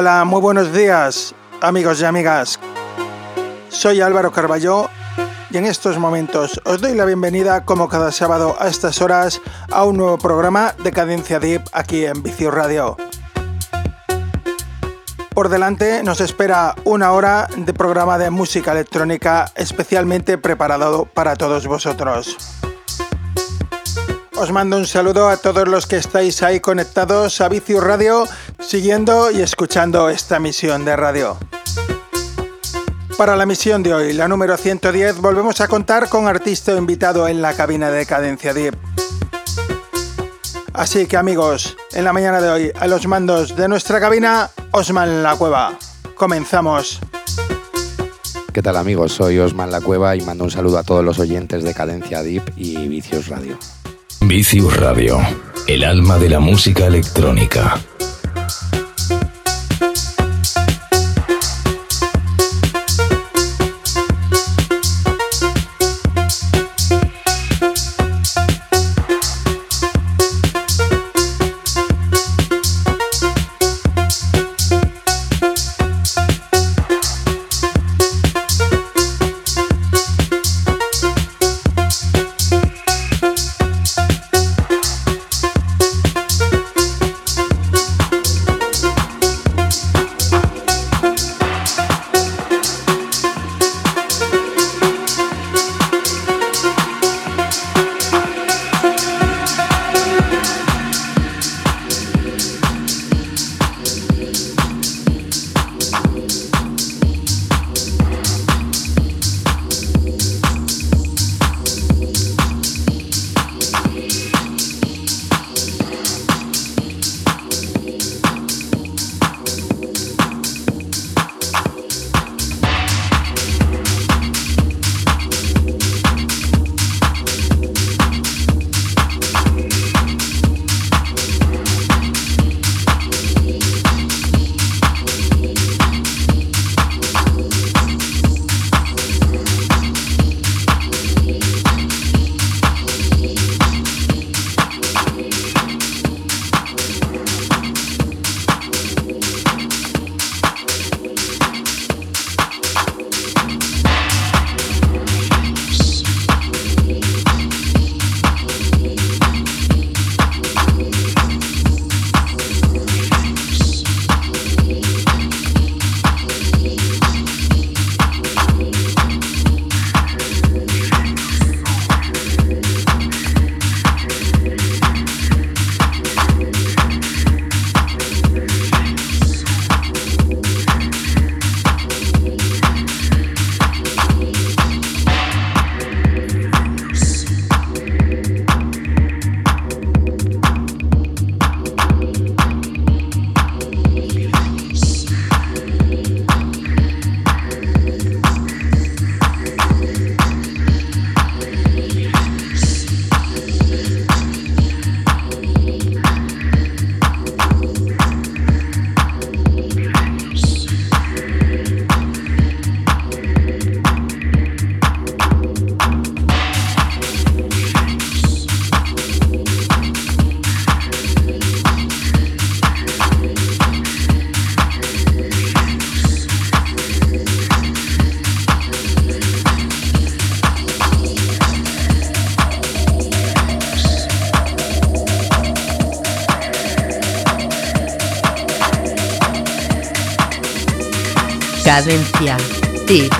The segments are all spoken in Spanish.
Hola, muy buenos días, amigos y amigas. Soy Álvaro Carballo y en estos momentos os doy la bienvenida, como cada sábado a estas horas, a un nuevo programa de Cadencia Deep aquí en Vicio Radio. Por delante nos espera una hora de programa de música electrónica especialmente preparado para todos vosotros. Os mando un saludo a todos los que estáis ahí conectados a Vicio Radio, siguiendo y escuchando esta misión de radio. Para la misión de hoy, la número 110, volvemos a contar con artista invitado en la cabina de Cadencia Deep. Así que amigos, en la mañana de hoy, a los mandos de nuestra cabina, Osman La Cueva. Comenzamos. ¿Qué tal amigos? Soy Osman La Cueva y mando un saludo a todos los oyentes de Cadencia Deep y Vicios Radio. Vicius Radio, el alma de la música electrónica. Cadencia. Tip.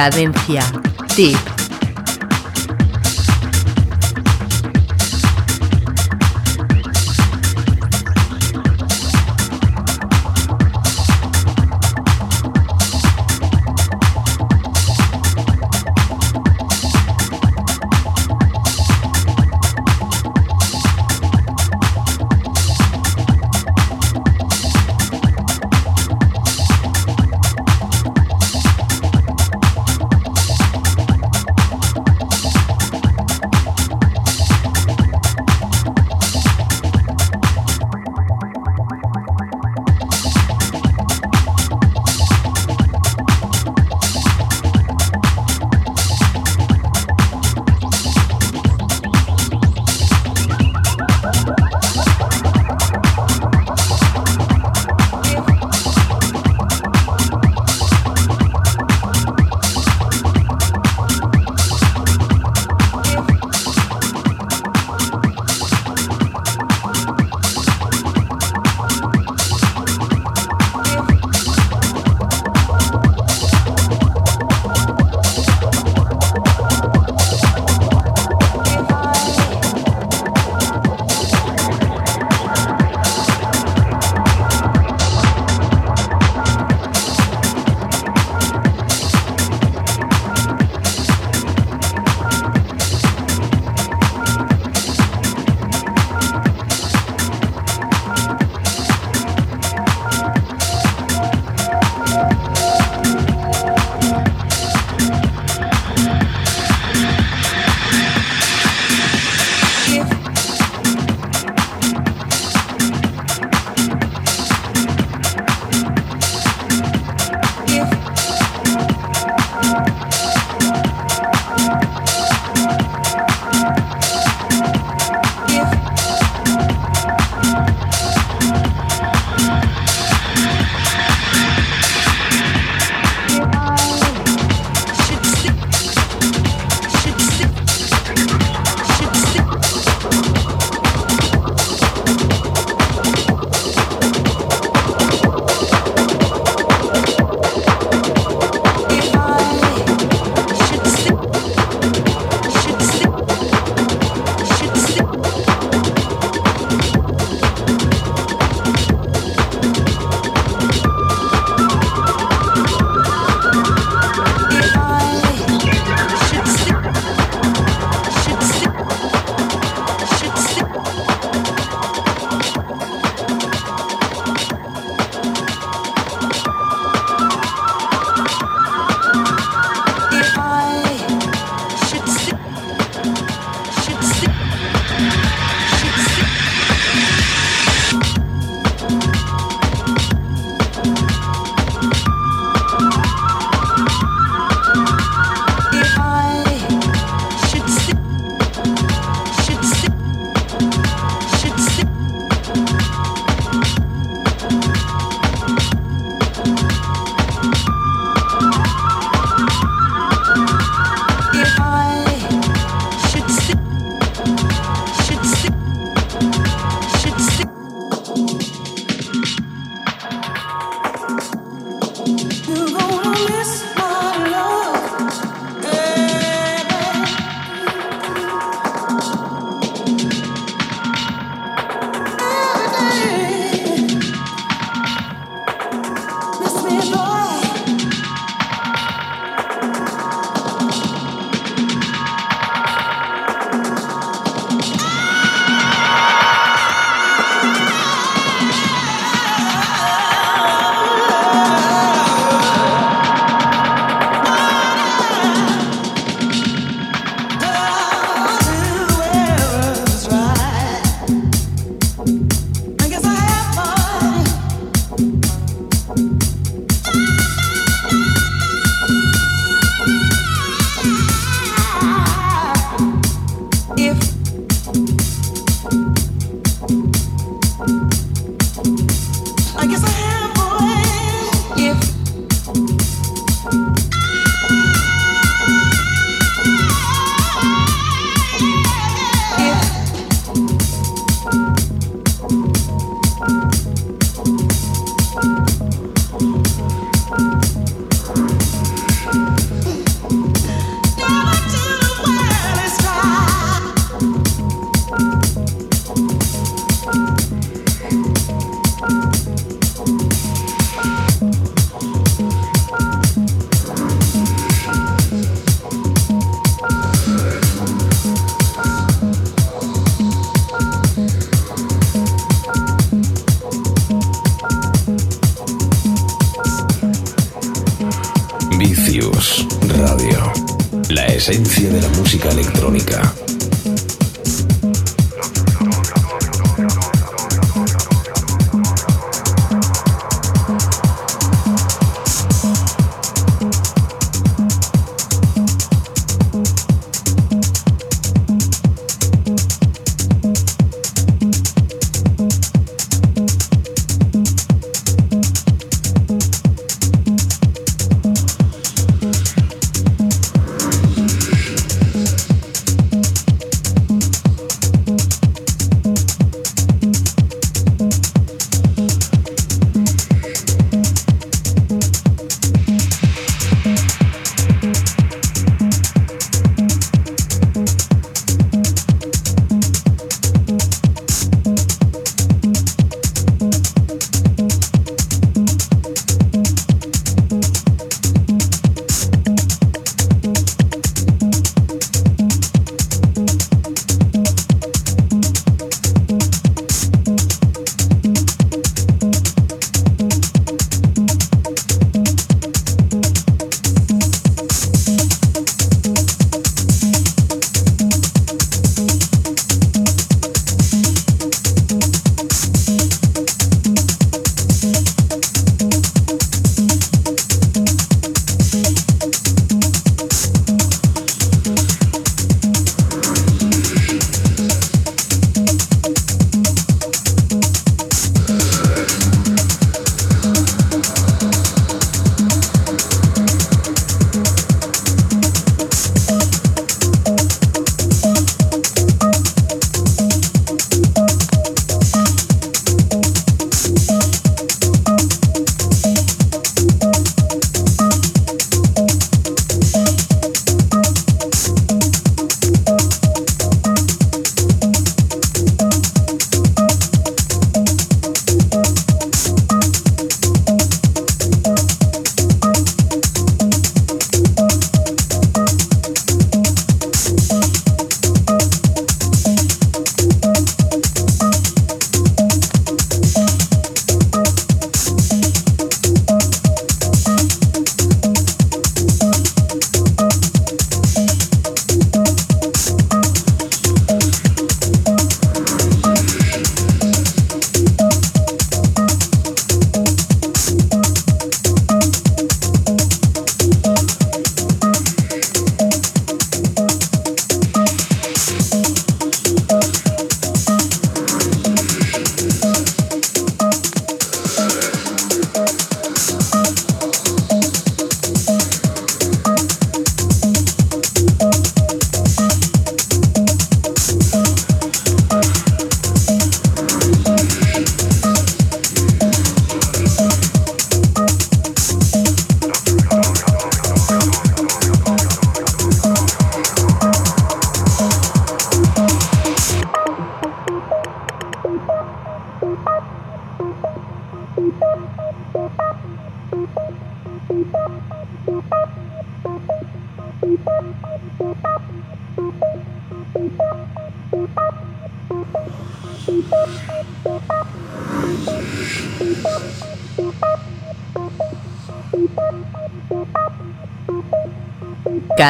Cadencia. Tip.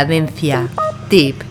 Cadencia. Tip.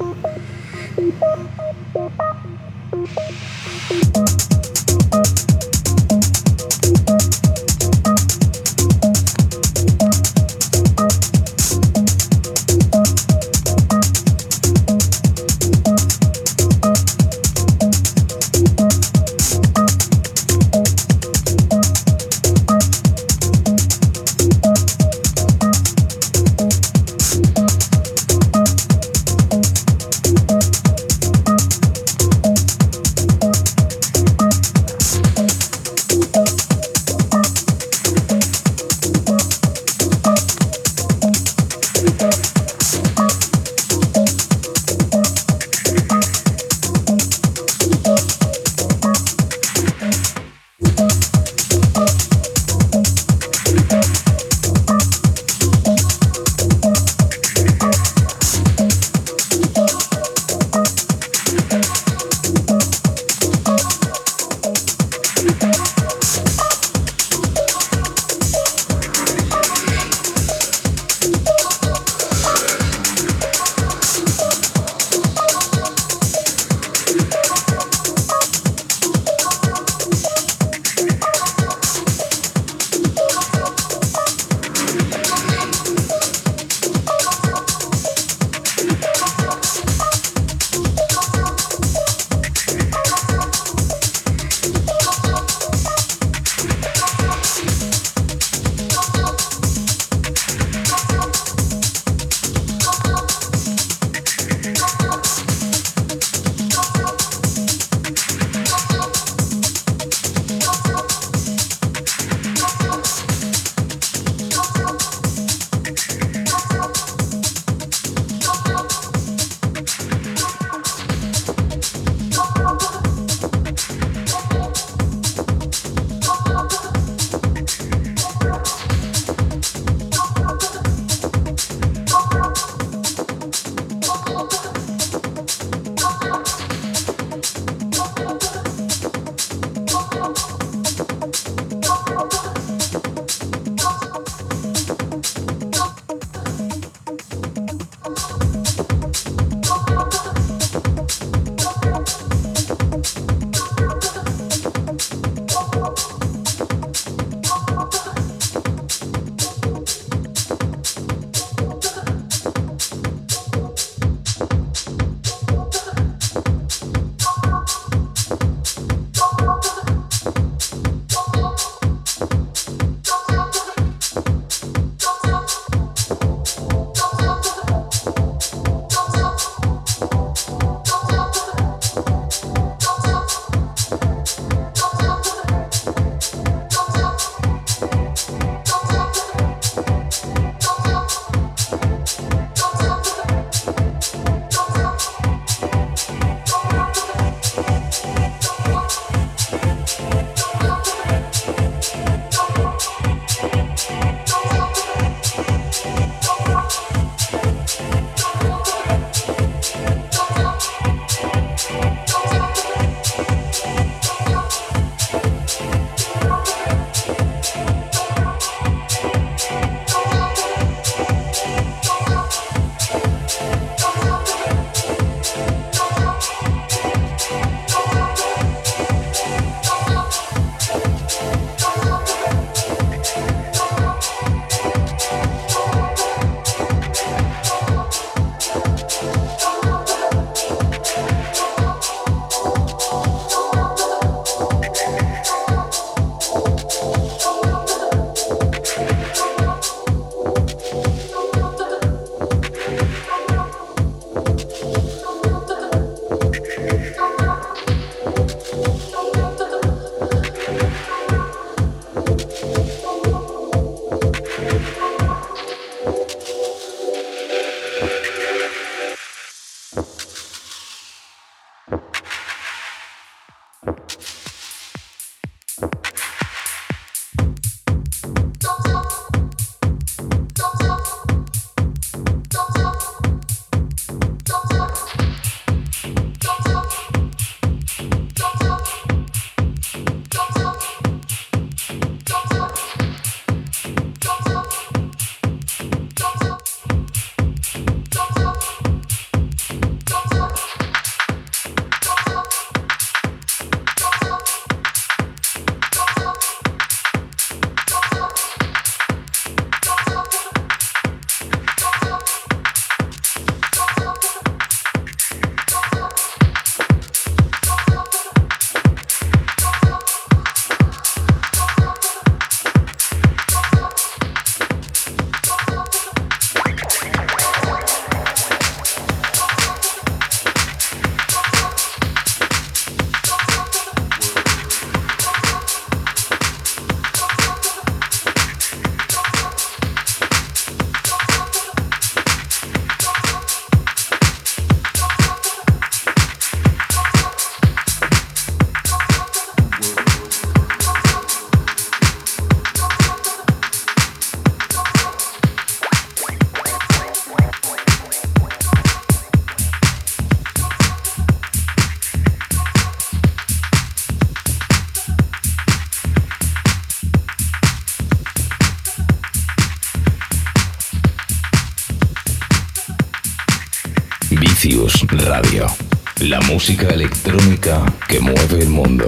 Música electrónica que mueve el mundo.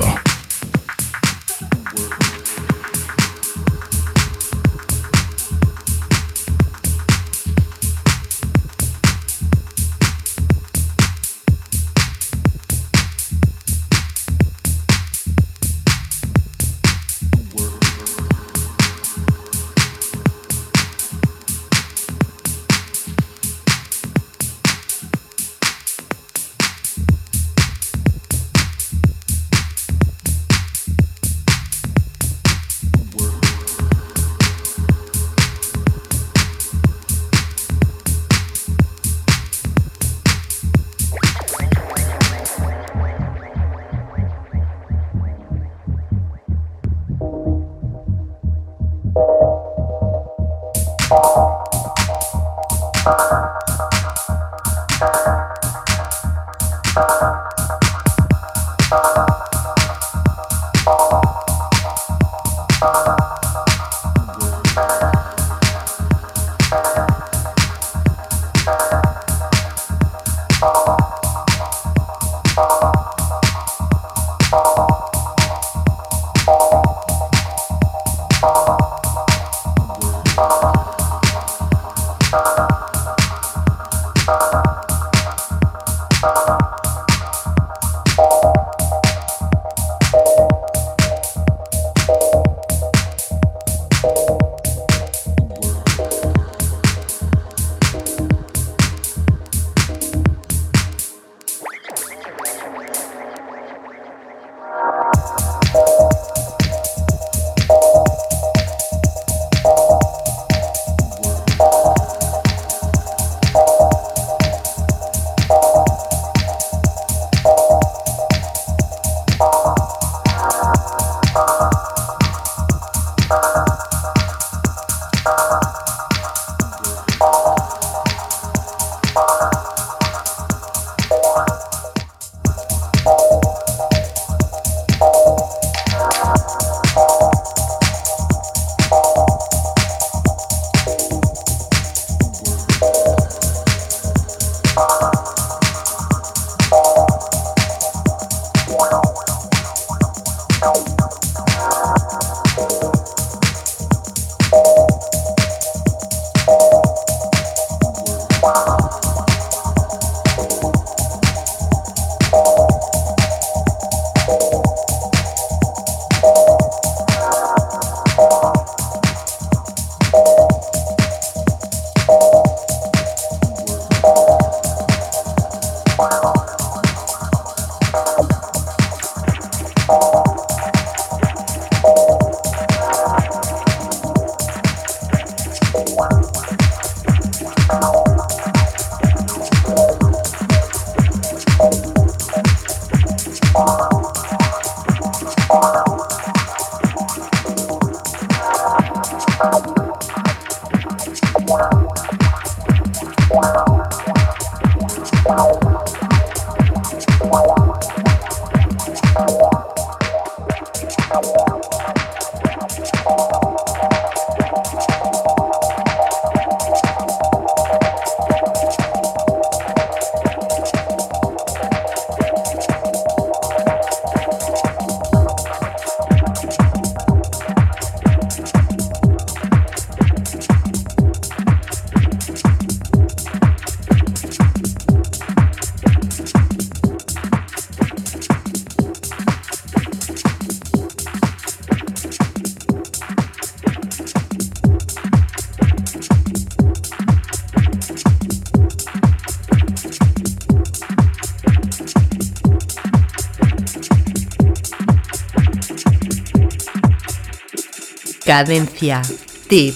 Cadencia. Tip.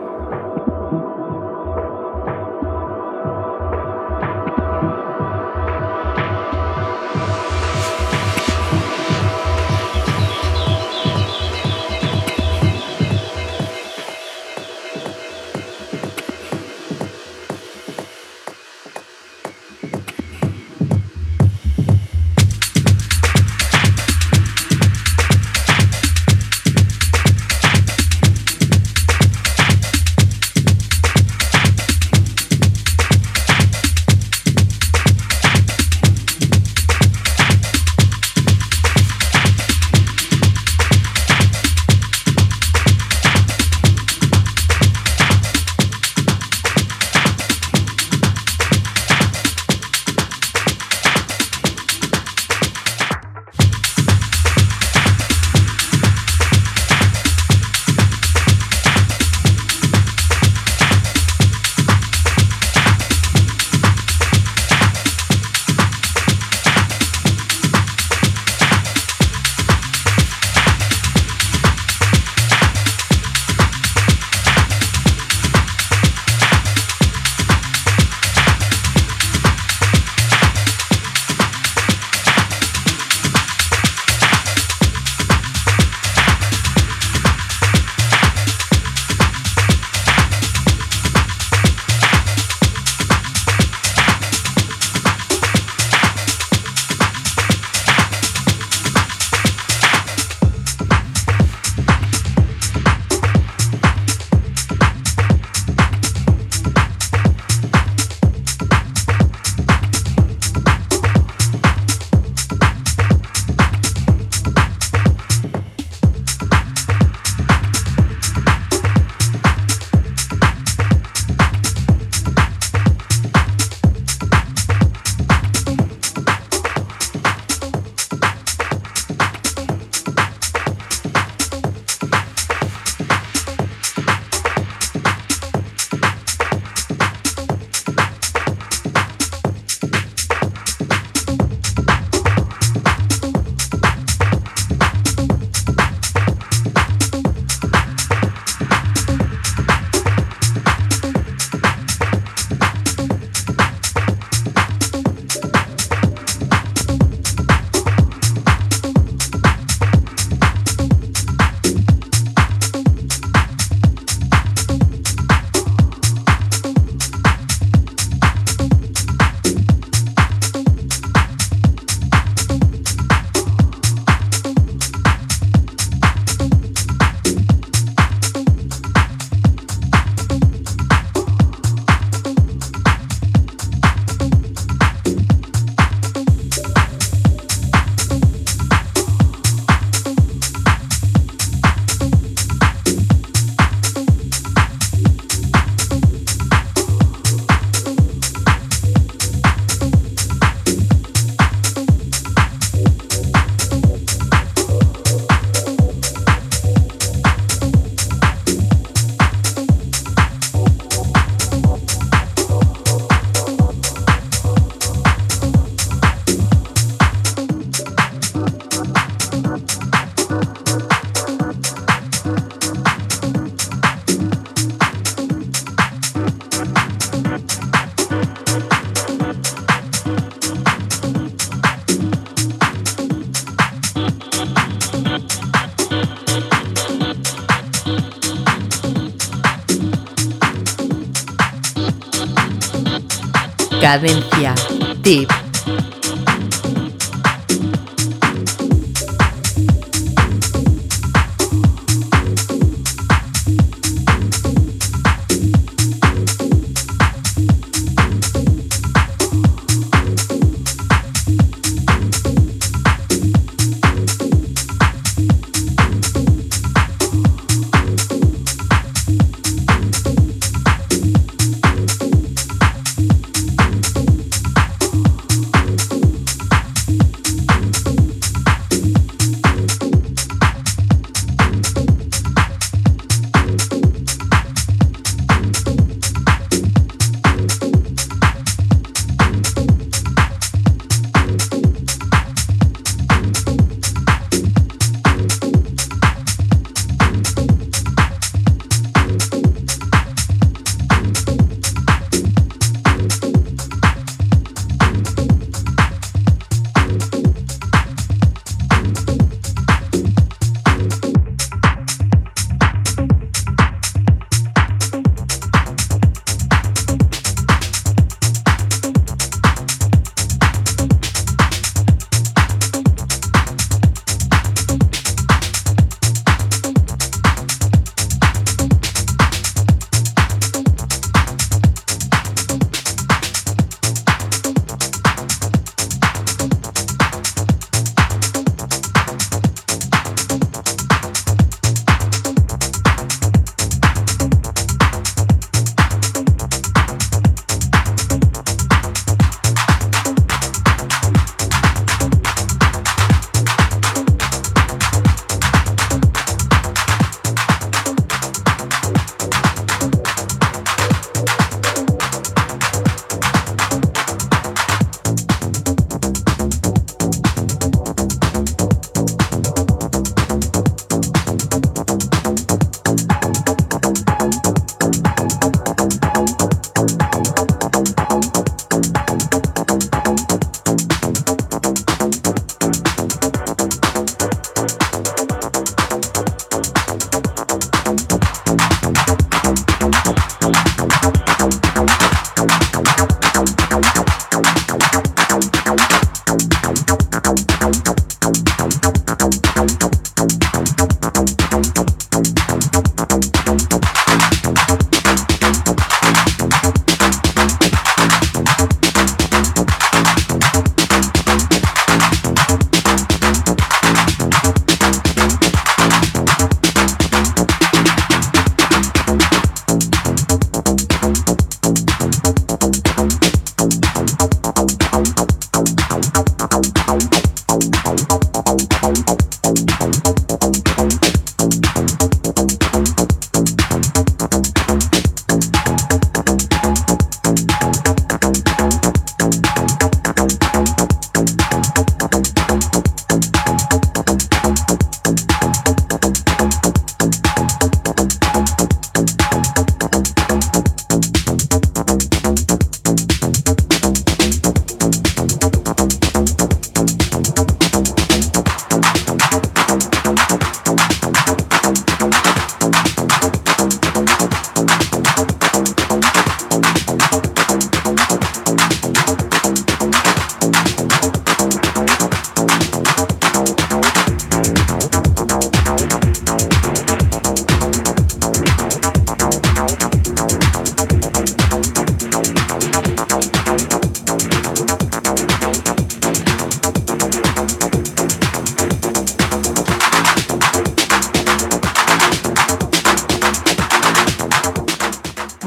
Cadencia. Tip.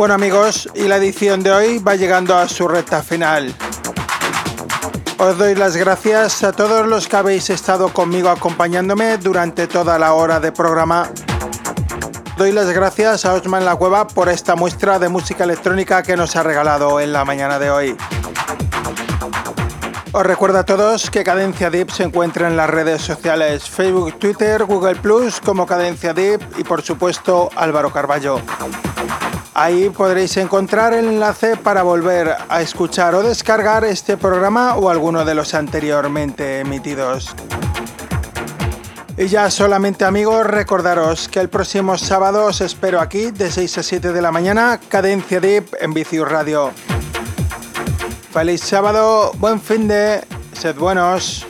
Bueno amigos, y la edición de hoy va llegando a su recta final. Os doy las gracias a todos los que habéis estado conmigo acompañándome durante toda la hora de programa. Doy las gracias a Osman La Cueva por esta muestra de música electrónica que nos ha regalado en la mañana de hoy. Os recuerdo a todos que Cadencia Deep se encuentra en las redes sociales Facebook, Twitter, Google Plus como Cadencia Deep y por supuesto Álvaro Carballo. Ahí podréis encontrar el enlace para volver a escuchar o descargar este programa o alguno de los anteriormente emitidos. Y ya solamente amigos, recordaros que el próximo sábado os espero aquí de 6 a 7 de la mañana, Cadencia Deep en Vicius Radio. Feliz sábado, buen fin de, sed buenos.